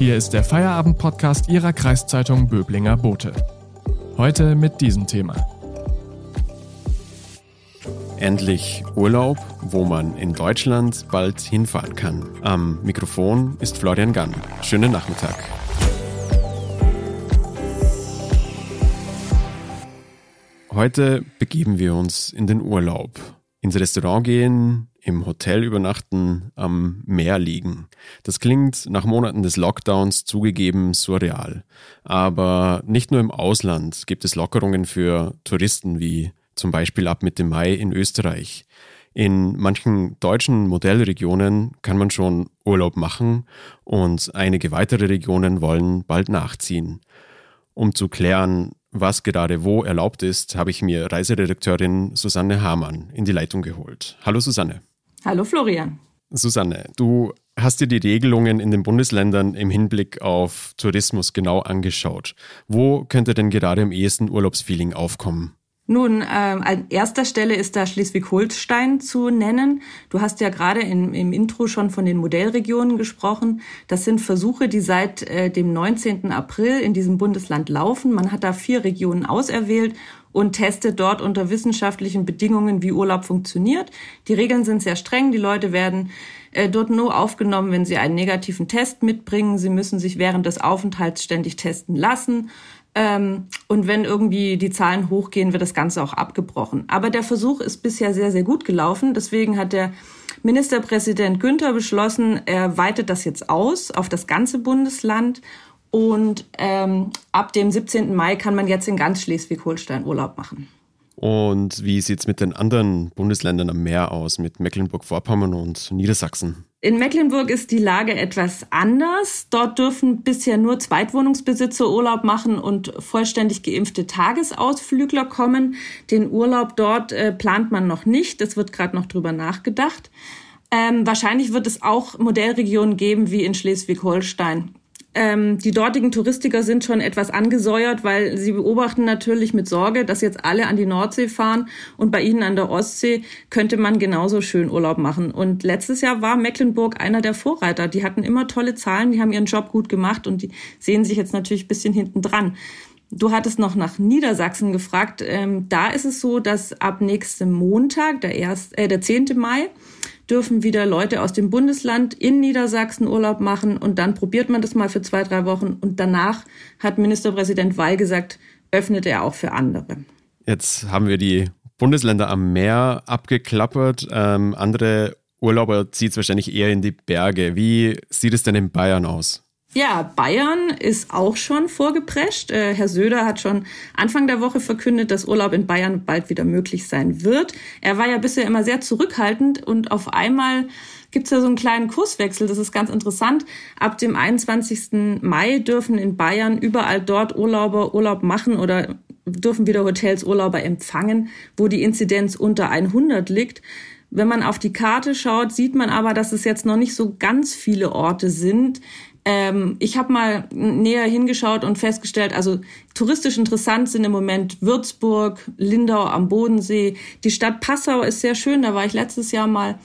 Hier ist der Feierabend-Podcast Ihrer Kreiszeitung Böblinger Bote. Heute mit diesem Thema. Endlich Urlaub, wo man in Deutschland bald hinfahren kann. Am Mikrofon ist Florian Gann. Schönen Nachmittag. Heute begeben wir uns in den Urlaub. Ins Restaurant gehen, im Hotel übernachten, am Meer liegen. Das klingt nach Monaten des Lockdowns zugegeben surreal. Aber nicht nur im Ausland gibt es Lockerungen für Touristen wie zum Beispiel ab Mitte Mai in Österreich. In manchen deutschen Modellregionen kann man schon Urlaub machen und einige weitere Regionen wollen bald nachziehen. Um zu klären, was gerade wo erlaubt ist, habe ich mir Reiseredakteurin Susanne Hamann in die Leitung geholt. Hallo Susanne. Hallo Florian. Susanne, du hast dir die Regelungen in den Bundesländern im Hinblick auf Tourismus genau angeschaut. Wo könnte denn gerade am ehesten Urlaubsfeeling aufkommen? Nun, äh, an erster Stelle ist da Schleswig-Holstein zu nennen. Du hast ja gerade im, im Intro schon von den Modellregionen gesprochen. Das sind Versuche, die seit äh, dem 19. April in diesem Bundesland laufen. Man hat da vier Regionen auserwählt und testet dort unter wissenschaftlichen Bedingungen, wie Urlaub funktioniert. Die Regeln sind sehr streng. Die Leute werden äh, dort nur aufgenommen, wenn sie einen negativen Test mitbringen. Sie müssen sich während des Aufenthalts ständig testen lassen. Ähm, und wenn irgendwie die Zahlen hochgehen, wird das Ganze auch abgebrochen. Aber der Versuch ist bisher sehr, sehr gut gelaufen. Deswegen hat der Ministerpräsident Günther beschlossen, er weitet das jetzt aus auf das ganze Bundesland. Und ähm, ab dem 17. Mai kann man jetzt in ganz Schleswig-Holstein Urlaub machen. Und wie sieht es mit den anderen Bundesländern am Meer aus, mit Mecklenburg-Vorpommern und Niedersachsen? In Mecklenburg ist die Lage etwas anders. Dort dürfen bisher nur Zweitwohnungsbesitzer Urlaub machen und vollständig geimpfte Tagesausflügler kommen. Den Urlaub dort äh, plant man noch nicht. Es wird gerade noch drüber nachgedacht. Ähm, wahrscheinlich wird es auch Modellregionen geben wie in Schleswig-Holstein. Ähm, die dortigen Touristiker sind schon etwas angesäuert, weil sie beobachten natürlich mit Sorge, dass jetzt alle an die Nordsee fahren und bei ihnen an der Ostsee könnte man genauso schön Urlaub machen. Und letztes Jahr war Mecklenburg einer der Vorreiter. Die hatten immer tolle Zahlen, die haben ihren Job gut gemacht und die sehen sich jetzt natürlich ein bisschen hinten dran. Du hattest noch nach Niedersachsen gefragt. Ähm, da ist es so, dass ab nächstem Montag, der, erst, äh, der 10. Mai, dürfen wieder Leute aus dem Bundesland in Niedersachsen Urlaub machen und dann probiert man das mal für zwei, drei Wochen und danach hat Ministerpräsident Weil gesagt, öffnet er auch für andere. Jetzt haben wir die Bundesländer am Meer abgeklappert. Ähm, andere Urlauber zieht es wahrscheinlich eher in die Berge. Wie sieht es denn in Bayern aus? Ja, Bayern ist auch schon vorgeprescht. Äh, Herr Söder hat schon Anfang der Woche verkündet, dass Urlaub in Bayern bald wieder möglich sein wird. Er war ja bisher immer sehr zurückhaltend und auf einmal gibt's ja so einen kleinen Kurswechsel. Das ist ganz interessant. Ab dem 21. Mai dürfen in Bayern überall dort Urlauber Urlaub machen oder dürfen wieder Hotels Urlauber empfangen, wo die Inzidenz unter 100 liegt. Wenn man auf die Karte schaut, sieht man aber, dass es jetzt noch nicht so ganz viele Orte sind, ähm, ich habe mal näher hingeschaut und festgestellt, also touristisch interessant sind im Moment Würzburg, Lindau am Bodensee. Die Stadt Passau ist sehr schön, da war ich letztes Jahr mal.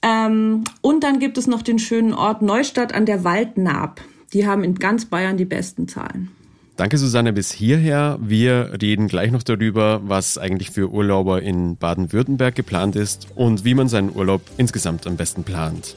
Ähm, und dann gibt es noch den schönen Ort Neustadt an der Waldnaab. Die haben in ganz Bayern die besten Zahlen. Danke, Susanne, bis hierher. Wir reden gleich noch darüber, was eigentlich für Urlauber in Baden-Württemberg geplant ist und wie man seinen Urlaub insgesamt am besten plant.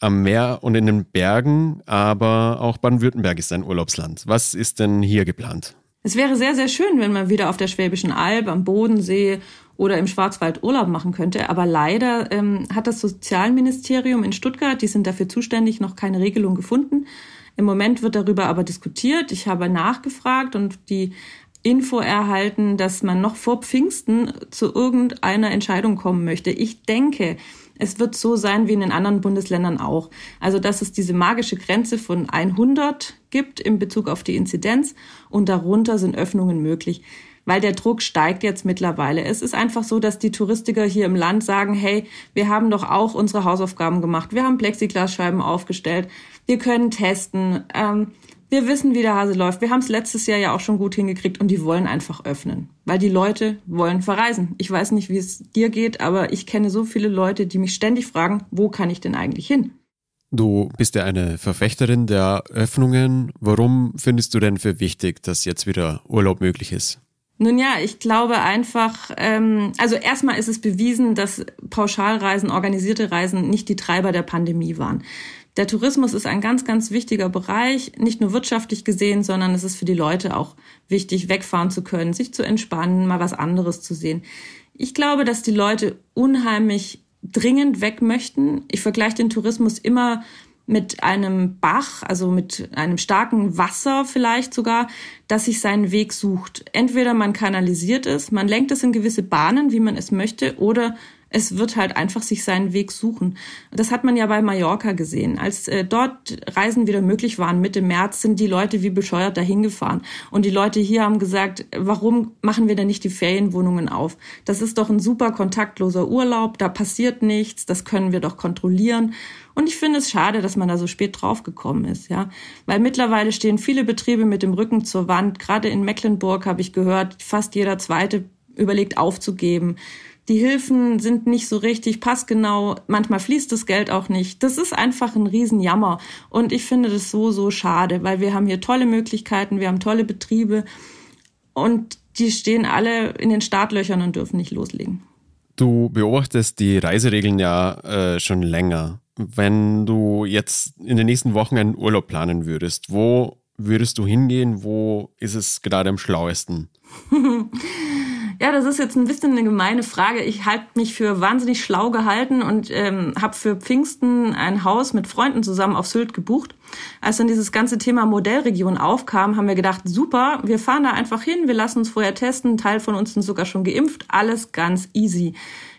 am Meer und in den Bergen, aber auch Baden-Württemberg ist ein Urlaubsland. Was ist denn hier geplant? Es wäre sehr, sehr schön, wenn man wieder auf der Schwäbischen Alb, am Bodensee oder im Schwarzwald Urlaub machen könnte. Aber leider ähm, hat das Sozialministerium in Stuttgart, die sind dafür zuständig, noch keine Regelung gefunden. Im Moment wird darüber aber diskutiert. Ich habe nachgefragt und die Info erhalten, dass man noch vor Pfingsten zu irgendeiner Entscheidung kommen möchte. Ich denke, Es wird so sein wie in den anderen Bundesländern auch. Also, dass es diese magische Grenze von 100 gibt in Bezug auf die Inzidenz und darunter sind Öffnungen möglich weil der Druck steigt jetzt mittlerweile. Es ist einfach so, dass die Touristiker hier im Land sagen, hey, wir haben doch auch unsere Hausaufgaben gemacht, wir haben Plexiglasscheiben aufgestellt, wir können testen, ähm, wir wissen, wie der Hase läuft. Wir haben es letztes Jahr ja auch schon gut hingekriegt und die wollen einfach öffnen, weil die Leute wollen verreisen. Ich weiß nicht, wie es dir geht, aber ich kenne so viele Leute, die mich ständig fragen, wo kann ich denn eigentlich hin? Du bist ja eine Verfechterin der Öffnungen. Warum findest du denn für wichtig, dass jetzt wieder Urlaub möglich ist? Nun ja, ich glaube einfach, ähm, also erstmal ist es bewiesen, dass Pauschalreisen, organisierte Reisen nicht die Treiber der Pandemie waren. Der Tourismus ist ein ganz, ganz wichtiger Bereich, nicht nur wirtschaftlich gesehen, sondern es ist für die Leute auch wichtig, wegfahren zu können, sich zu entspannen, mal was anderes zu sehen. Ich glaube, dass die Leute unheimlich dringend weg möchten. Ich vergleiche den Tourismus immer mit einem Bach, also mit einem starken Wasser vielleicht sogar, dass sich seinen Weg sucht. Entweder man kanalisiert es, man lenkt es in gewisse Bahnen, wie man es möchte, oder es wird halt einfach sich seinen Weg suchen. Das hat man ja bei Mallorca gesehen. Als äh, dort Reisen wieder möglich waren, Mitte März, sind die Leute wie bescheuert dahin gefahren. Und die Leute hier haben gesagt, warum machen wir denn nicht die Ferienwohnungen auf? Das ist doch ein super kontaktloser Urlaub, da passiert nichts, das können wir doch kontrollieren. Und ich finde es schade, dass man da so spät draufgekommen ist, ja. Weil mittlerweile stehen viele Betriebe mit dem Rücken zur Wand. Gerade in Mecklenburg habe ich gehört, fast jeder zweite überlegt aufzugeben. Die Hilfen sind nicht so richtig passgenau. Manchmal fließt das Geld auch nicht. Das ist einfach ein Riesenjammer. Und ich finde das so, so schade, weil wir haben hier tolle Möglichkeiten, wir haben tolle Betriebe und die stehen alle in den Startlöchern und dürfen nicht loslegen. Du beobachtest die Reiseregeln ja äh, schon länger. Wenn du jetzt in den nächsten Wochen einen Urlaub planen würdest, wo würdest du hingehen? Wo ist es gerade am schlauesten? Ja, das ist jetzt ein bisschen eine gemeine Frage. Ich halte mich für wahnsinnig schlau gehalten und ähm, habe für Pfingsten ein Haus mit Freunden zusammen auf Sylt gebucht. Als dann dieses ganze Thema Modellregion aufkam, haben wir gedacht, super, wir fahren da einfach hin, wir lassen uns vorher testen, ein Teil von uns sind sogar schon geimpft, alles ganz easy.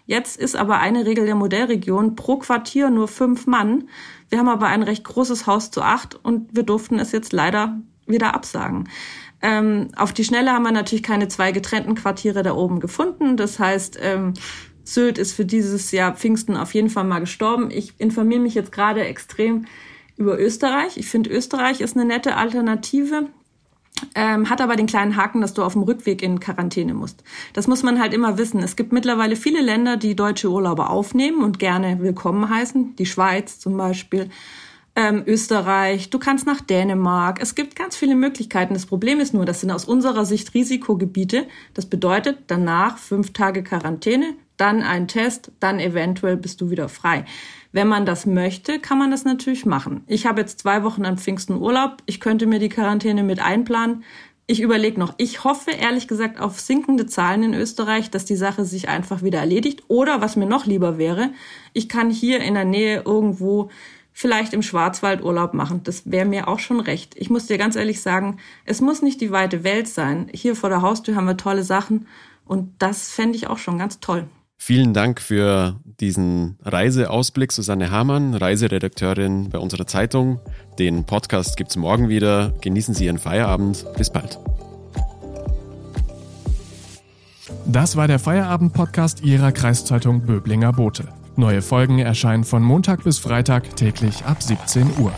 Jetzt ist aber eine Regel der Modellregion pro Quartier nur fünf Mann. Wir haben aber ein recht großes Haus zu acht und wir durften es jetzt leider wieder absagen. Ähm, auf die Schnelle haben wir natürlich keine zwei getrennten Quartiere da oben gefunden. Das heißt, ähm, Sylt ist für dieses Jahr Pfingsten auf jeden Fall mal gestorben. Ich informiere mich jetzt gerade extrem über Österreich. Ich finde, Österreich ist eine nette Alternative. Ähm, hat aber den kleinen Haken, dass du auf dem Rückweg in Quarantäne musst. Das muss man halt immer wissen. Es gibt mittlerweile viele Länder, die deutsche Urlauber aufnehmen und gerne willkommen heißen. Die Schweiz zum Beispiel ähm, Österreich, du kannst nach Dänemark. Es gibt ganz viele Möglichkeiten. Das Problem ist nur, das sind aus unserer Sicht Risikogebiete. Das bedeutet danach fünf Tage Quarantäne, dann ein Test, dann eventuell bist du wieder frei. Wenn man das möchte, kann man das natürlich machen. Ich habe jetzt zwei Wochen an Pfingsten Urlaub. Ich könnte mir die Quarantäne mit einplanen. Ich überlege noch. Ich hoffe ehrlich gesagt auf sinkende Zahlen in Österreich, dass die Sache sich einfach wieder erledigt. Oder was mir noch lieber wäre, ich kann hier in der Nähe irgendwo vielleicht im Schwarzwald Urlaub machen. Das wäre mir auch schon recht. Ich muss dir ganz ehrlich sagen, es muss nicht die weite Welt sein. Hier vor der Haustür haben wir tolle Sachen und das fände ich auch schon ganz toll. Vielen Dank für diesen Reiseausblick, Susanne Hamann, Reiseredakteurin bei unserer Zeitung. Den Podcast gibt es morgen wieder. Genießen Sie Ihren Feierabend. Bis bald. Das war der Feierabend-Podcast Ihrer Kreiszeitung Böblinger Bote. Neue Folgen erscheinen von Montag bis Freitag täglich ab 17 Uhr.